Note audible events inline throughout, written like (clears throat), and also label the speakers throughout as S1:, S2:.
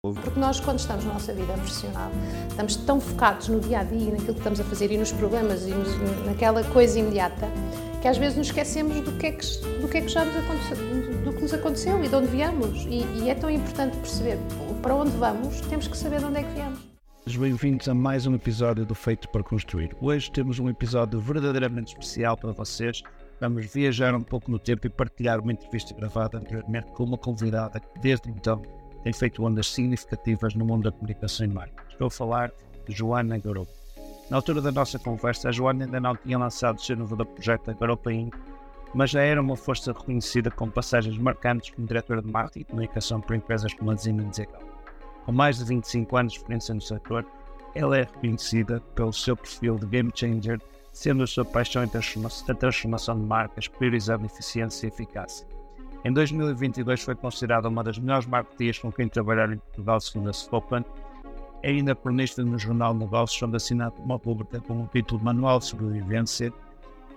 S1: Porque nós, quando estamos na nossa vida profissional, estamos tão focados no dia a dia, naquilo que estamos a fazer e nos problemas e nos, naquela coisa imediata, que às vezes nos esquecemos do que é que, do que, é que já nos aconteceu, do que nos aconteceu e de onde viemos. E, e é tão importante perceber para onde vamos, temos que saber de onde é que viemos.
S2: Bem-vindos a mais um episódio do Feito para Construir. Hoje temos um episódio verdadeiramente especial para vocês. Vamos viajar um pouco no tempo e partilhar uma entrevista gravada anteriormente com uma convidada que, desde então, tem feito ondas significativas no mundo da comunicação e marketing. Estou a falar de Joana Garopa. Na altura da nossa conversa, a Joana ainda não tinha lançado o seu novo projeto, Garopa Inc., mas já era uma força reconhecida com passagens marcantes como diretora de marketing e comunicação para empresas como a Siemens e Com mais de 25 anos de experiência no setor, ela é reconhecida pelo seu perfil de game changer, sendo a sua paixão a transformação de marcas, priorizando eficiência e eficácia. Em 2022 foi considerada uma das melhores marketeers com quem trabalhar em Portugal, segundo a Spoken. É ainda cronista no Jornal Negócios, onde assinado uma pública com o título Manual de Sobrevivência,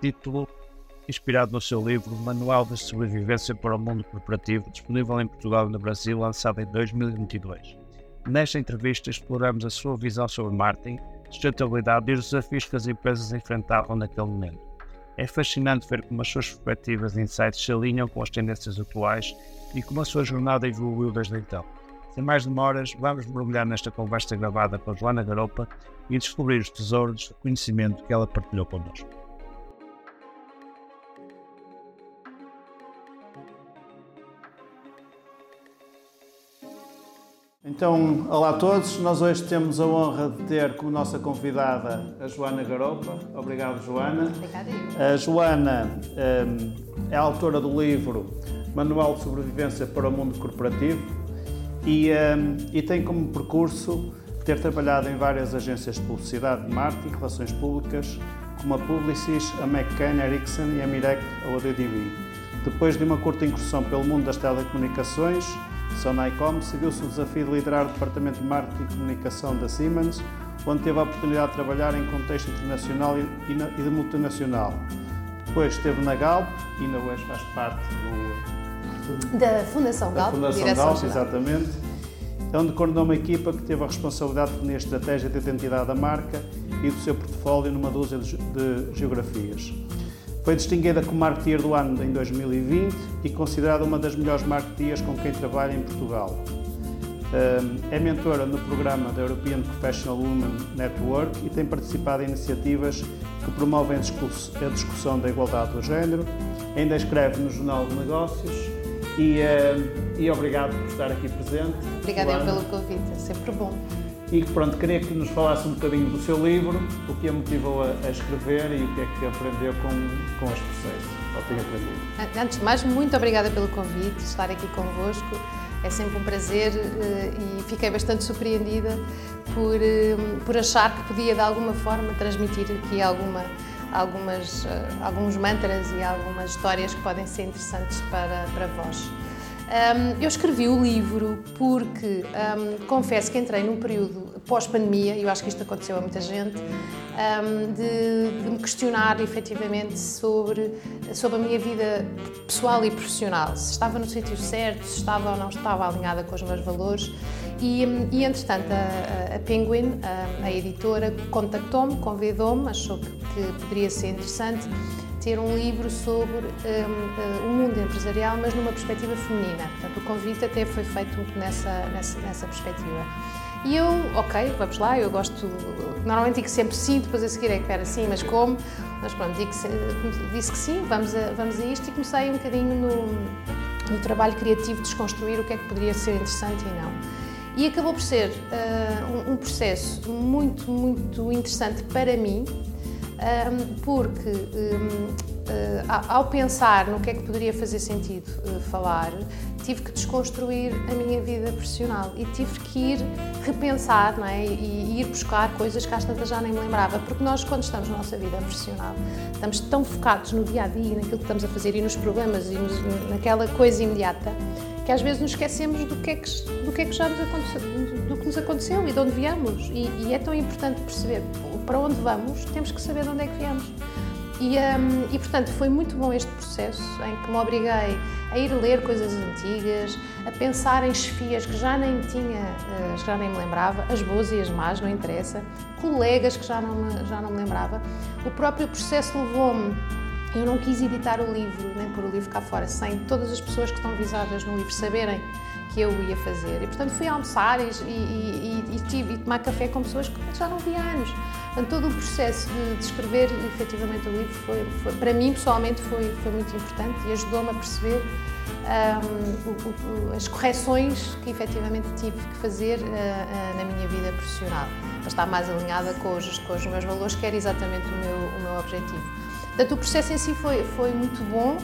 S2: título inspirado no seu livro Manual de Sobrevivência para o Mundo Corporativo, disponível em Portugal e no Brasil, lançado em 2022. Nesta entrevista exploramos a sua visão sobre marketing, sustentabilidade e os desafios que as empresas enfrentavam naquele momento. É fascinante ver como as suas perspectivas e insights se alinham com as tendências atuais e como a sua jornada evoluiu desde então. Sem mais demoras, vamos mergulhar nesta conversa gravada com Joana Garopa e descobrir os tesouros de conhecimento que ela partilhou connosco. Então, olá a todos. Nós hoje temos a honra de ter como nossa convidada a Joana Garopa. Obrigado, Joana.
S1: Obrigada.
S2: A Joana um, é autora do livro Manual de Sobrevivência para o Mundo Corporativo e, um, e tem como percurso ter trabalhado em várias agências de publicidade, de marketing, relações públicas, como a Publicis, a McCann Erickson e a Mirek ou a DDB. Depois de uma curta incursão pelo mundo das telecomunicações, Sonaicom seguiu-se o desafio de liderar o Departamento de Marketing e Comunicação da Siemens, onde teve a oportunidade de trabalhar em contexto internacional e de multinacional. Depois esteve na Galp e ainda hoje faz parte
S1: do, da Fundação Galp,
S2: da Fundação Galp, exatamente, onde coordenou uma equipa que teve a responsabilidade de definir a estratégia de identidade da marca e do seu portfólio numa dúzia de geografias. Foi distinguida como Marketeer do Ano em 2020 e considerada uma das melhores marketeers com quem trabalha em Portugal. É mentora no programa da European Professional Women Network e tem participado em iniciativas que promovem a discussão da igualdade do género. Ainda escreve no Jornal de Negócios e, e obrigado por estar aqui presente.
S1: Obrigada pelo convite, é sempre bom
S2: e pronto, queria que nos falasse um bocadinho do seu livro, o que a motivou a, a escrever e o que é que aprendeu com, com os processos, ou tem.
S1: Antes de mais, muito obrigada pelo convite, estar aqui convosco. É sempre um prazer eh, e fiquei bastante surpreendida por, eh, por achar que podia de alguma forma transmitir aqui alguma, algumas, eh, alguns mantras e algumas histórias que podem ser interessantes para, para vós. Um, eu escrevi o livro porque um, confesso que entrei num período pós-pandemia, e eu acho que isto aconteceu a muita gente, um, de, de, me questionar efetivamente sobre, sobre a minha vida pessoal e profissional, se estava no sítio certo, se estava ou não estava alinhada com os meus valores. E, e entretanto, a, a Penguin, a, a editora, contactou-me, convidou-me, achou que, que poderia ser interessante ter um livro sobre um, uh, o mundo empresarial, mas numa perspectiva feminina. Portanto, o convite até foi feito nessa, nessa, nessa perspectiva. E eu, ok, vamos lá, eu gosto, normalmente digo sempre sim, depois a seguir é que era sim, mas como? Mas pronto, disse que sim, vamos a, vamos a isto e comecei um bocadinho no, no trabalho criativo de desconstruir o que é que poderia ser interessante e não. E acabou por ser uh, um, um processo muito, muito interessante para mim, porque eh, ao pensar no que é que poderia fazer sentido eh, falar, tive que desconstruir a minha vida profissional e tive que ir repensar não é? e, ir buscar coisas que às tantas já nem me lembrava, porque nós, quando estamos na nossa vida profissional, estamos tão focados no dia a dia, naquilo que estamos a fazer e nos problemas e nos, naquela coisa imediata, que às vezes nos esquecemos do que é que, do que, é que já nos aconteceu, do que nos aconteceu e de onde viemos. E, e é tão importante perceber para onde vamos, temos que saber de onde é que viemos. E, um, e, portanto, foi muito bom este processo em que me obriguei a ir ler coisas antigas, a pensar em chefias que já nem tinha, uh, já nem me lembrava, as boas e as más, não interessa, colegas que já não me, já não me lembrava. O próprio processo levou-me eu não quis editar o livro, nem pôr o livro cá fora, sem todas as pessoas que estão visadas no livro saberem que eu ia fazer. E, portanto, fui almoçar e, e, e, e, tive, tomar café com pessoas que já não vi há anos. Portanto, todo o processo de, de escrever efetivamente o livro, foi, foi, para mim, pessoalmente, foi, foi muito importante e ajudou-me a perceber um, o, o, as correções que efetivamente tive que fazer uh, uh, na minha vida profissional, para estar mais alinhada com os, com os meus valores, que era exatamente o meu, o meu objetivo. Portanto, o processo em si foi, foi muito bom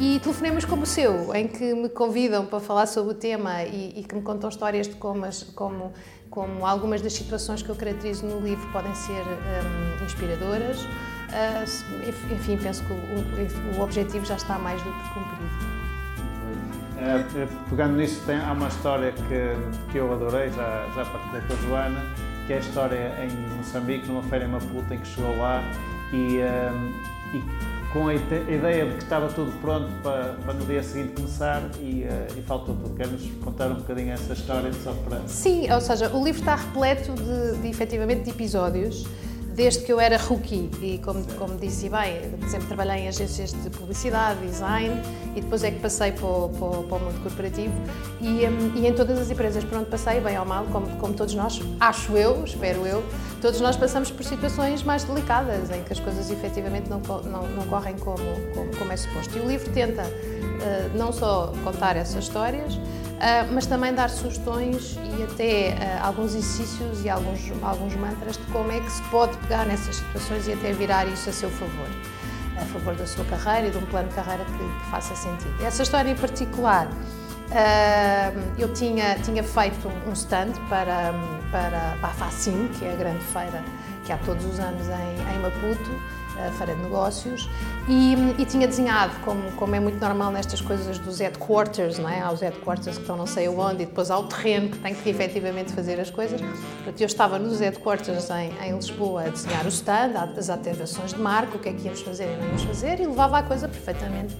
S1: e telefonemas como o seu, em que me convidam para falar sobre o tema e, e que me contam histórias de como, como, como, algumas das situações que eu caracterizo no livro podem ser um, inspiradoras. Uh, enfim, penso que o, o, objetivo já está mais do que cumprido.
S3: É, pegando nisso, tem, há uma história que, que eu adorei, já, já partilhei com a Joana, que é a história em Moçambique, numa feira em Maputo, em que chegou lá e, um, e com a ideia de que estava tudo pronto para, para no dia seguinte começar e, uh, e faltou tudo. Queres contar um bocadinho essa história só para...
S1: Sim, ou seja, o livro está repleto de, de efetivamente de episódios desde que eu era rookie e como, como disse bem, sempre trabalhei em agências de publicidade, design e depois é que passei para o, para para o mundo corporativo e, um, e, em todas as empresas por onde passei, bem ou mal, como, como todos nós, acho eu, espero eu, todos nós passamos por situações mais delicadas em que as coisas efetivamente não, não, não correm como, como, como, é suposto. E o livro tenta uh, não só contar essas histórias, mas também dar sugestões e até uh, alguns exercícios e alguns, alguns mantras de como é que se pode pegar nessas situações e até virar isso a seu favor, a favor da sua carreira e de um plano de carreira que, que faça sentido. Essa história em particular, uh, eu tinha, tinha feito um stand para, para, para a FACIM, que é a grande feira que há todos os anos em, em Maputo, a feira de negócios, e, e, tinha desenhado, como, como é muito normal nestas coisas dos headquarters, não é? Há os headquarters que estão não sei onde e depois há o terreno que tem que efetivamente fazer as coisas. Portanto, eu estava nos headquarters em, em Lisboa a desenhar o stand, as ativações de marca, o que é que íamos fazer e não íamos fazer, e levava a coisa perfeitamente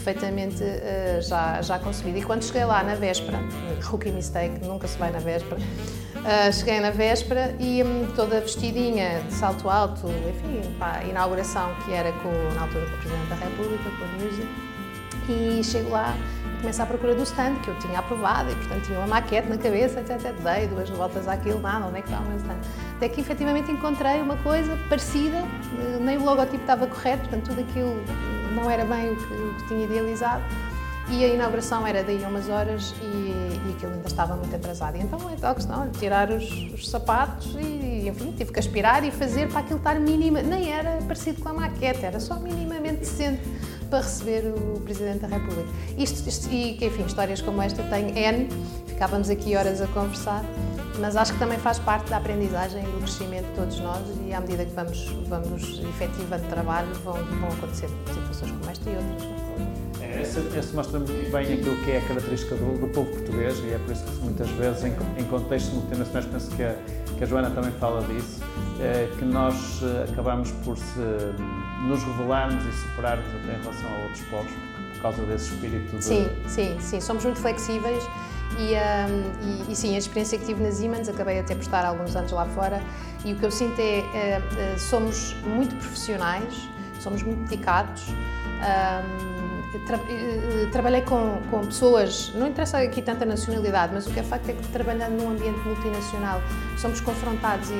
S1: perfeitamente uh, já, já concebida. E quando cheguei lá na véspera, rookie mistake, nunca se vai na véspera, Uh, cheguei na véspera e um, toda vestidinha de salto alto, enfim, para a inauguração que era com, na altura com o Presidente da República, com a Music, e chego lá e começo à procura do stand que eu tinha aprovado e, portanto, tinha uma maquete na cabeça, etc. Dei duas voltas àquilo, nada, onde é que estava o meu stand? Até que efetivamente encontrei uma coisa parecida, eh, nem o logotipo estava correto, portanto, tudo aquilo não era bem o que, o que tinha idealizado e a inauguração era daí a umas horas e, e aquilo ainda estava muito atrasado. Então é tal questão, tirar os, os, sapatos e, enfim, tive que aspirar e fazer para aquilo estar mínima, nem era parecido com a maquete, era só minimamente decente para receber o Presidente da República. Isto, isto e, enfim, histórias como esta tem N, ficávamos aqui horas a conversar, mas acho que também faz parte da aprendizagem e do crescimento de todos nós e à medida que vamos, vamos efetivando trabalho vão, vão acontecer situações como esta e outras.
S3: Esse, esse mostra bem aquilo que é a característica do, do, povo português e é por isso que muitas vezes, em, em contextos multinacionais, penso que a, que a Joana também fala disso, é, que nós eh, acabamos por se, nos revelarmos e superarmos até em relação a outros povos por causa desse espírito de...
S1: Sim, sim, sim, somos muito flexíveis e, um, e, e, sim, a experiência que tive na Siemens, acabei até por estar alguns anos lá fora e o que eu sinto é, uh, uh, somos muito profissionais, somos muito dedicados, um, tra eh, trabalhei com, com pessoas, não interessa aqui tanta nacionalidade, mas o que é facto é que trabalhando num ambiente multinacional somos confrontados e, e,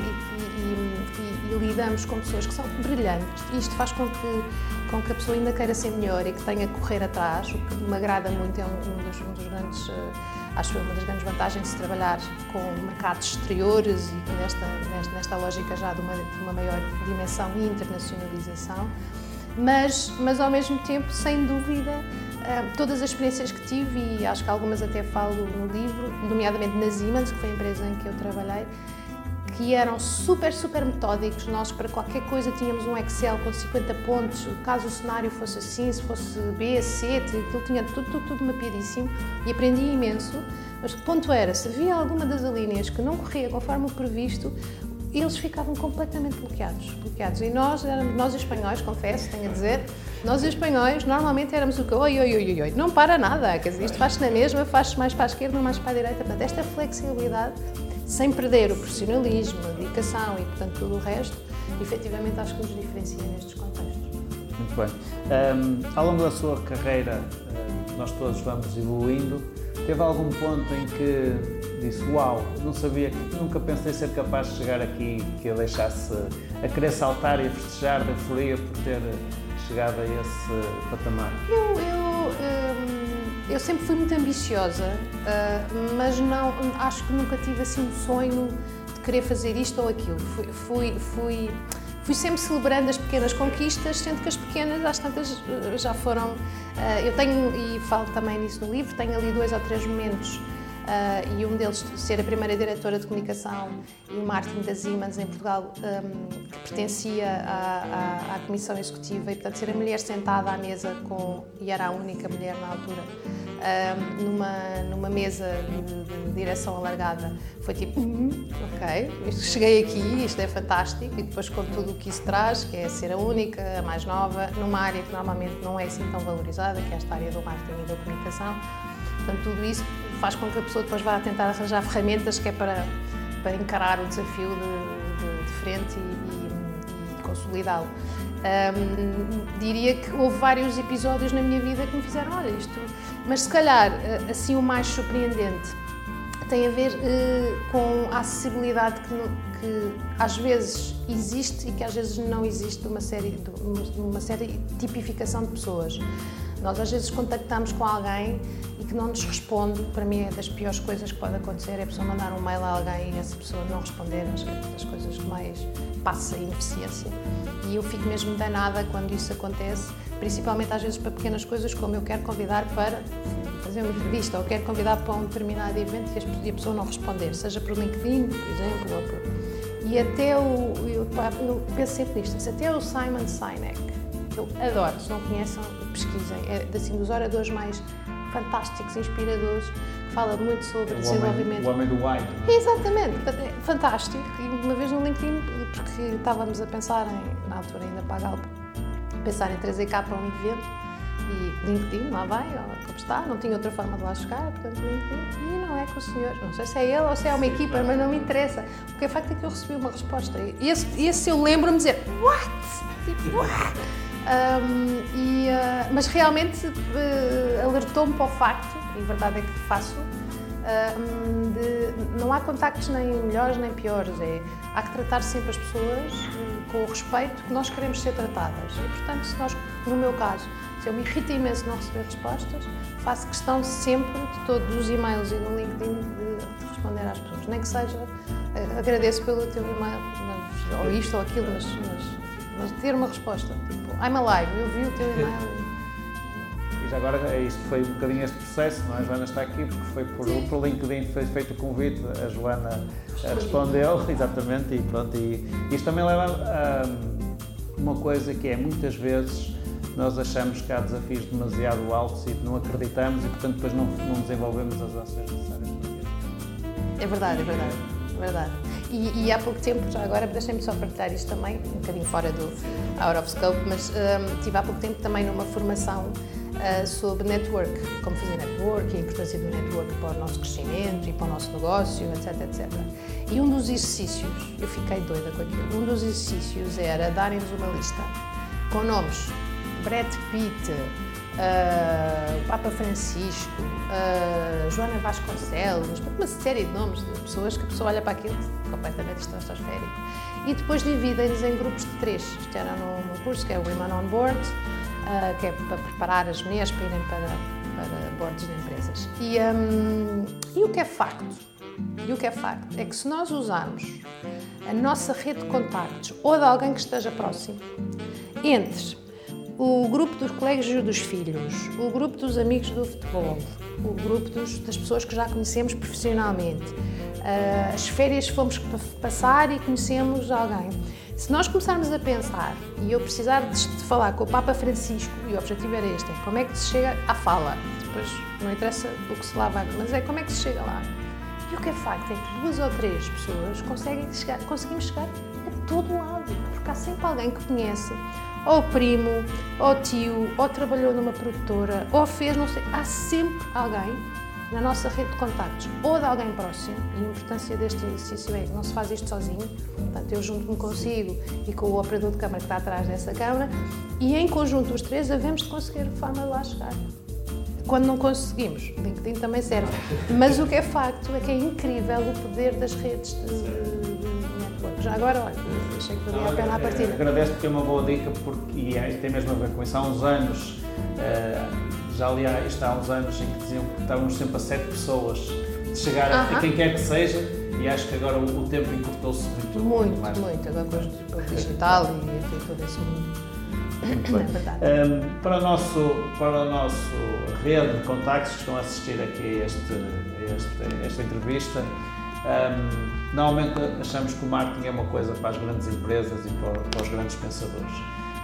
S1: e, e lidamos com pessoas que são brilhantes. Isto faz com que, com que a pessoa ainda queira ser melhor e que tenha que correr atrás, o que me agrada muito, é um, um, dos, um dos, grandes, uh, acho uma das grandes vantagens de se trabalhar com mercados exteriores e nesta, nesta, nesta lógica já de uma, de uma maior dimensão e internacionalização. Mas, mas ao mesmo tempo, sem dúvida, eh, todas as experiências que tive, e acho que algumas até falo no livro, nomeadamente na Siemens, que foi a empresa em que eu trabalhei, que eram super, super metódicos. Nós, para qualquer coisa, tínhamos um Excel com 50 pontos, caso o cenário fosse assim, se fosse B, C, aquilo tinha tudo, tudo, tudo mapeadíssimo e aprendi imenso. Mas o ponto era, se havia alguma das alíneas que não corria conforme o previsto, eles ficavam completamente bloqueados, bloqueados. E nós, nós espanhóis, confesso, tenho a dizer, nós espanhóis normalmente éramos o que, oi, oi, oi, oi, não para nada, quer dizer, isto faz-se na mesma, faz-se mais para a esquerda, mais para a direita, portanto, esta flexibilidade, sem perder o profissionalismo, a dedicação e, portanto, tudo o resto, efetivamente acho que nos diferencia nestes contextos.
S3: Muito bem. Um, ao longo da sua carreira, nós todos vamos evoluindo, teve algum ponto em que disse, uau, não sabia, nunca pensei ser capaz de chegar aqui, que eu deixasse a querer saltar e a festejar da euforia por ter chegado a esse patamar?
S1: Eu, eu, eu sempre fui muito ambiciosa, uh, mas não, acho que nunca tive assim um sonho de querer fazer isto ou aquilo. Fui, fui, fui, fui sempre celebrando as pequenas conquistas, sendo que as pequenas, às tantas, já foram. Uh, eu tenho, e falo também nisso no livro, tenho ali dois ou três momentos uh, e um deles ser a primeira diretora de comunicação e marketing da Siemens em Portugal, um, que pertencia à, à, à, Comissão Executiva e, portanto, ser a mulher sentada à mesa com, e era a única mulher na altura, um, numa, numa mesa de, de, direção alargada, foi tipo, hum, ok, cheguei aqui, isto é fantástico, e depois com tudo o que isso traz, que é ser a única, a mais nova, numa área que normalmente não é assim tão valorizada, que é esta área do marketing e da comunicação. Portanto, tudo isso faz com que a pessoa depois vá tentar arranjar ferramentas que é para, para encarar o desafio de, de, de frente e, e, e consolidá-lo. Um, diria que houve vários episódios na minha vida que me fizeram, olha isto, mas se calhar eh, assim o mais surpreendente tem a ver uh, com a acessibilidade que, que, às vezes existe e que às vezes não existe uma série de uma série tipificação de pessoas. Nós às vezes contactamos com alguém que não nos responde, para mim é das piores coisas que pode acontecer, é a pessoa mandar um mail a alguém e essa pessoa não responder, acho que é das coisas que mais passa a ineficiência. E eu fico mesmo danada quando isso acontece, principalmente às vezes para pequenas coisas como eu quero convidar para fazer uma entrevista ou quero convidar para um determinado evento e a pessoa não responder, seja por LinkedIn, por exemplo, ou por... E até o, eu, eu penso sempre nisto, até o Simon Sinek, eu adoro, se não conhecem, pesquisem. É assim, dos oradores mais fantásticos, inspiradores, que fala muito sobre
S3: o
S1: desenvolvimento.
S3: Homem, o homem do why.
S1: É? Exatamente, é fantástico. E uma vez no LinkedIn, porque estávamos a pensar, em, na altura ainda para a Galp, pensar em trazer cá para um evento e LinkedIn, lá vai, como está, não tinha outra forma de lá chegar, portanto LinkedIn, e não é com o senhor, não sei se é ele ou se é uma equipa, mas não me interessa, porque o facto é que eu recebi uma resposta e esse, esse eu lembro-me dizer, what? Tipo, what? Um, e, uh, mas realmente uh, alertou-me para o facto, e verdade é que faço, uh, de não há contactos nem melhores nem piores. É, há que tratar sempre as pessoas com o respeito que nós queremos ser tratadas. E, portanto, se nós, no meu caso, se eu me irrito imenso não receber respostas, faço questão sempre de todos os e-mails e no LinkedIn de, responder às pessoas. Nem que seja, agradeço pelo teu e-mail, ou isto ou aquilo, mas, mas mas ter uma resposta, tipo, I'm alive, eu vi o teu e-mail.
S3: E já agora, é isto foi um bocadinho este processo, não é? A Joana está aqui porque foi por, por LinkedIn foi feito o convite, a Joana respondeu, (laughs) exatamente, e pronto. E isto também leva a uma coisa que é, muitas vezes, nós achamos que há desafios demasiado altos e não acreditamos e, portanto, depois não, não desenvolvemos as ações necessárias.
S1: É verdade, é verdade, é verdade. E, e há pouco tempo, já agora, deixem-me só partilhar isto também, um bocadinho fora do out of scope, mas um, tive há pouco tempo também numa formação uh, sobre network, como fazer network, a importância do network para o nosso crescimento e para o nosso negócio, etc, etc. E um dos exercícios, eu fiquei doida com aquilo, um dos exercícios era darem-nos uma lista com nomes Brad Pitt, uh, Papa Francisco, uh, Joana Vasconcelos, uma série de nomes de pessoas que a pessoa olha para aquilo completamente estratosférico. E depois dividem-nos em grupos de três. Isto era no, curso que é o Women on Board, uh, que é para preparar as mulheres para irem para, para boards de empresas. E, um, e o que é facto? E o que é facto é que se nós usarmos a nossa rede de contactos ou de alguém que esteja próximo, entre o grupo dos colégios dos filhos, o grupo dos amigos do futebol, o grupo dos, das pessoas que já conhecemos profissionalmente, uh, as férias fomos passar e conhecemos alguém. Se nós começarmos a pensar, e eu precisar de falar com o Papa Francisco, e o objetivo era este, é como é que se chega à fala, depois não interessa o que se lá vai, mas é como é que se chega lá. E o que é facto é que duas ou três pessoas conseguem chegar, conseguimos chegar a todo lado, porque há sempre alguém que conhece, ou primo, ou tio, ou trabalhou numa produtora, ou fez, não sei, há sempre alguém na nossa rede de contactos ou de alguém próximo, e a importância deste exercício é que não se faz isto sozinho, portanto eu junto-me consigo e com o operador de câmara que está atrás dessa câmara, e em conjunto os três havemos de conseguir a forma de lá chegar. Quando não conseguimos, LinkedIn também serve, mas o que é facto é que é incrível o poder das redes de. Já agora, olha, achei que valia a pena a partida.
S3: Agradeço porque é uma boa dica, porque, e é, tem mesmo a ver com isso. Há uns anos, uh, já ali há, isto há uns anos em que diziam que estávamos sempre a sete pessoas de chegar -huh. a quem quer que seja e acho que agora o, o tempo encurtou-se muito,
S1: muito, muito, mais. muito. Agora com o digital e enfim, todo esse mundo.
S3: Muito (laughs) bem. É um, para, o nosso, para o nosso rede de contactos que estão a assistir aqui a, este, a este, esta entrevista, um, normalmente achamos que o marketing é uma coisa para as grandes empresas e para, para os grandes pensadores.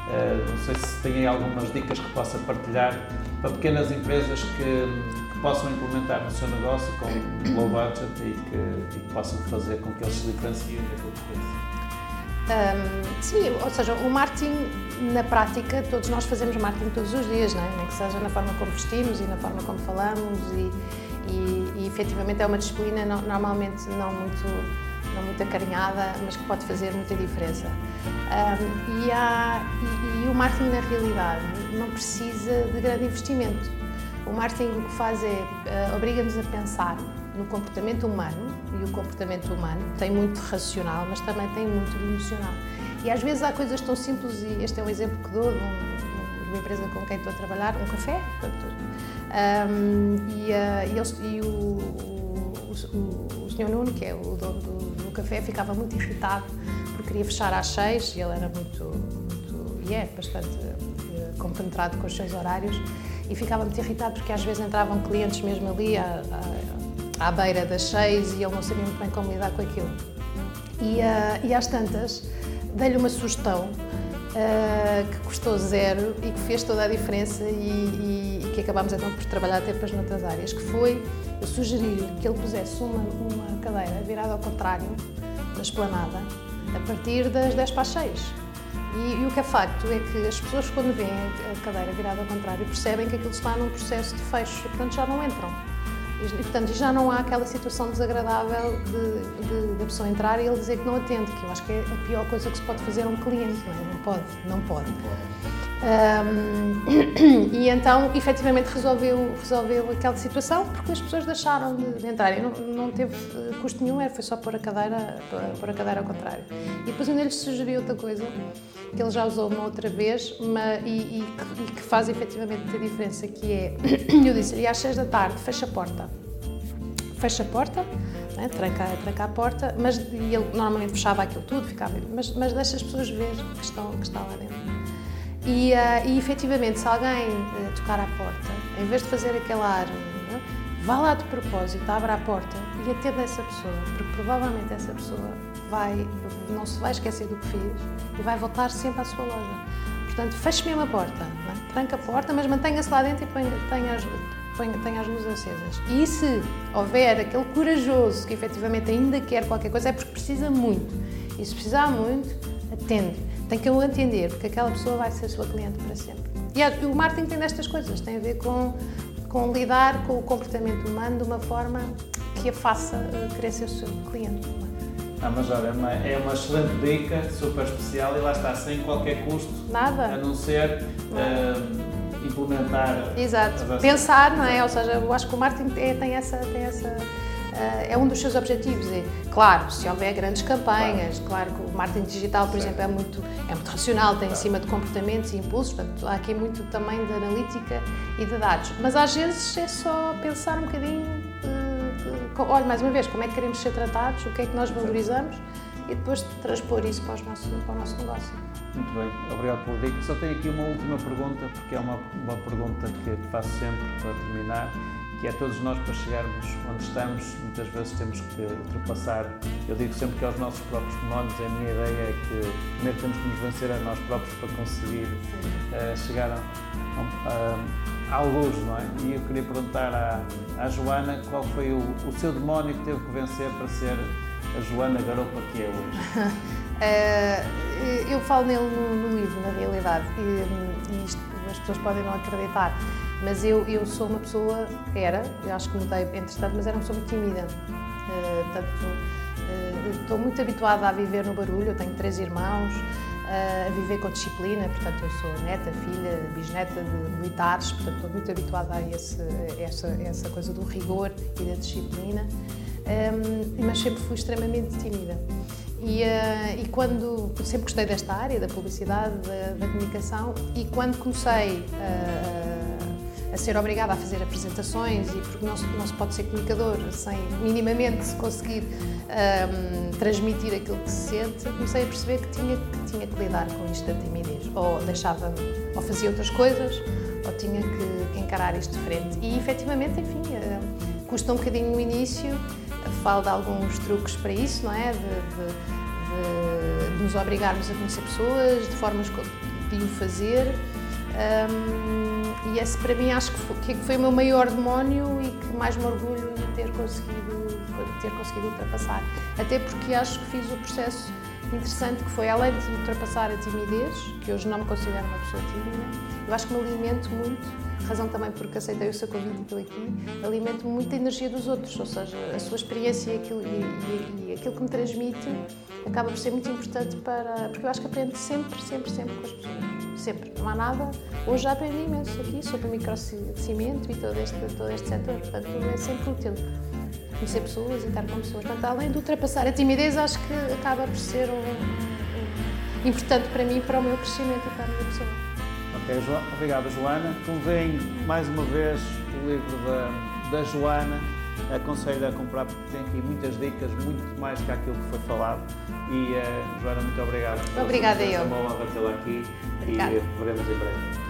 S3: Uh, não sei se têm algumas dicas que possa partilhar para pequenas empresas que, que, possam implementar no seu negócio com low budget e que, e que possam fazer com que eles se diferenciem da concorrência.
S1: Um, sim, ou seja, o marketing na prática, todos nós fazemos marketing todos os dias, não é? Nem que seja na forma como vestimos e na forma como falamos e, e, efetivamente é uma disciplina não, normalmente não muito não muito acarinhada, mas que pode fazer muita diferença. Um, e, há, e, e, o marketing, na realidade, não precisa de grande investimento. O marketing o que faz é uh, obriga-nos a pensar no comportamento humano, e o comportamento humano tem muito racional, mas também tem muito emocional. E às vezes há coisas tão simples, e este é um exemplo que dou de, um, de uma empresa com quem estou a trabalhar, um café, portanto, um, e, uh, e, eles, e o, o, Sr. Nuno, que é o dono do, do, café, ficava muito irritado porque queria fechar às seis e ele era muito, muito e é bastante uh, compenetrado com os seus horários e ficava muito irritado porque às vezes entravam clientes mesmo ali à, à, à beira das seis e ele não sabia muito bem como lidar com aquilo. E, uh, e às tantas, dei-lhe uma sugestão uh, que custou zero e que fez toda a diferença e, e que acabámos então por trabalhar até para as noutras áreas, que foi sugerir que ele pusesse uma, uma cadeira virada ao contrário na esplanada a partir das 10 para as 6. E, e, o que é facto é que as pessoas, quando veem a cadeira virada ao contrário, percebem que aquilo está num processo de fecho portanto, já não entram. E, portanto, já não há aquela situação desagradável de, de, de, pessoa entrar e ele dizer que não atende, que eu acho que é a pior coisa que se pode fazer a um cliente, não é? Não pode, não pode. (clears throat) E então, efetivamente, resolveu, resolveu aquela situação porque as pessoas deixaram de, de entrar. Não, não teve custo nenhum, foi só pôr a cadeira, pôr a cadeira ao contrário. E depois ainda lhe sugeriu outra coisa, que ele já usou uma outra vez mas, e, e, e, que faz efetivamente a diferença, que é, (clears throat) eu disse-lhe, às seis da tarde, fecha a porta. Fecha a porta, né, tranca, tranca a porta, mas ele normalmente fechava aquilo tudo, ficava, mas, mas deixa as pessoas ver que estão, que estão lá dentro. E, uh, e efetivamente, se alguém uh, tocar à porta, em vez de fazer aquele ar, né, vá lá de propósito, abra a porta e atenda essa pessoa, porque provavelmente essa pessoa vai, não se vai esquecer do que fez e vai voltar sempre à sua loja. Portanto, feche mesmo a porta, é? tranca a porta, mas mantenha-se lá dentro e tenha as, tenha as luzes acesas. E se houver aquele corajoso que efetivamente ainda quer qualquer coisa, é porque precisa muito. E se precisar muito, atende tem que o entender, porque aquela pessoa vai ser sua cliente para sempre. E o marketing tem destas coisas, tem a ver com, com lidar com o comportamento humano de uma forma que a faça uh, querer ser o seu cliente.
S3: Ah, mas olha, é uma, é uma excelente dica, super especial e lá está, sem qualquer custo.
S1: Nada.
S3: A não ser uh, implementar.
S1: Exato. Pensar, não é? Ou seja, eu acho que o marketing é, tem essa. Tem essa eh, é um dos seus objetivos. É, claro, se houver grandes campanhas, claro, marketing digital, por exemplo, é muito, é muito racional, tem em cima de comportamentos e impulsos, portanto, há aqui muito também de analítica e de dados. Mas às vezes é só pensar um bocadinho, uh, olha, mais uma vez, como é que queremos ser tratados, o que é que nós valorizamos e depois transpor isso para, nosso, para o nosso negócio.
S3: Muito bem, obrigado pelo dica. Só tenho aqui uma última pergunta, porque é uma, uma pergunta que faço sempre para terminar que é todos nós para chegarmos onde estamos, muitas vezes temos que ultrapassar. Eu digo sempre que aos nossos próprios demónios, a minha ideia é que primeiro temos que nos vencer a nós próprios para conseguir uh, chegar a, a, alguns, não é? E eu queria perguntar à, à Joana qual foi o, o, seu demónio que teve que vencer para ser a Joana Garopa que é hoje.
S1: uh, (laughs) eu falo nele no, no, livro, na realidade, e, e isto, as pessoas podem não acreditar, mas eu, eu sou uma pessoa, era, acho que mudei entretanto, mas era uma pessoa muito tímida. Uh, portanto, uh, estou muito habituada a viver no barulho, eu tenho três irmãos, a viver com disciplina, portanto eu sou neta, filha, bisneta de militares, portanto estou muito habituada a, esse, a essa, a essa coisa do rigor e da disciplina, um, mas sempre fui extremamente tímida. E, uh, e, quando sempre gostei desta área da publicidade, da, da comunicação, e quando comecei uh, a ser obrigada a fazer apresentações, e porque não se, não se pode ser comunicador sem minimamente conseguir um, transmitir aquilo que se sente, comecei a perceber que tinha, que tinha que lidar com isto da timidez. Ou deixava, ou fazia outras coisas, ou tinha que, que encarar isto de frente. E efetivamente, enfim, uh, custa um bocadinho no início, falo de alguns truques para isso, não é? De, de, de nos obrigarmos a conhecer pessoas, de formas de o fazer. Um, e esse para mim acho que foi, que foi o meu maior demónio e que mais me orgulho de ter conseguido, ter conseguido ultrapassar. Até porque acho que fiz o processo interessante que foi, além de ultrapassar a timidez, que hoje não me considero uma pessoa tímida, eu acho que me alimento muito, razão também porque aceitei o seu convite e aqui, alimento muito a energia dos outros, ou seja, a sua experiência e aquilo, e, e, e aquilo que me transmite acaba por ser muito importante para. porque eu acho que aprendo sempre, sempre, sempre com as pessoas. Sempre. Não há nada. Hoje já aprendi imenso aqui sobre o microcimento e todo este, todo este setor, portanto é sempre útil conhecer pessoas e estar com pessoas. Portanto, além de ultrapassar a timidez, acho que acaba por ser um, um, importante para mim, para o meu crescimento
S3: Ok, jo obrigado, Joana. Convém mais uma vez o livro da, da Joana. Aconselho a comprar porque tem aqui muitas dicas, muito mais que aquilo que foi falado. E, uh, Joana, muito obrigado.
S1: Obrigada eu. É
S3: uma honra tê-la aqui Obrigada. e veremos em breve.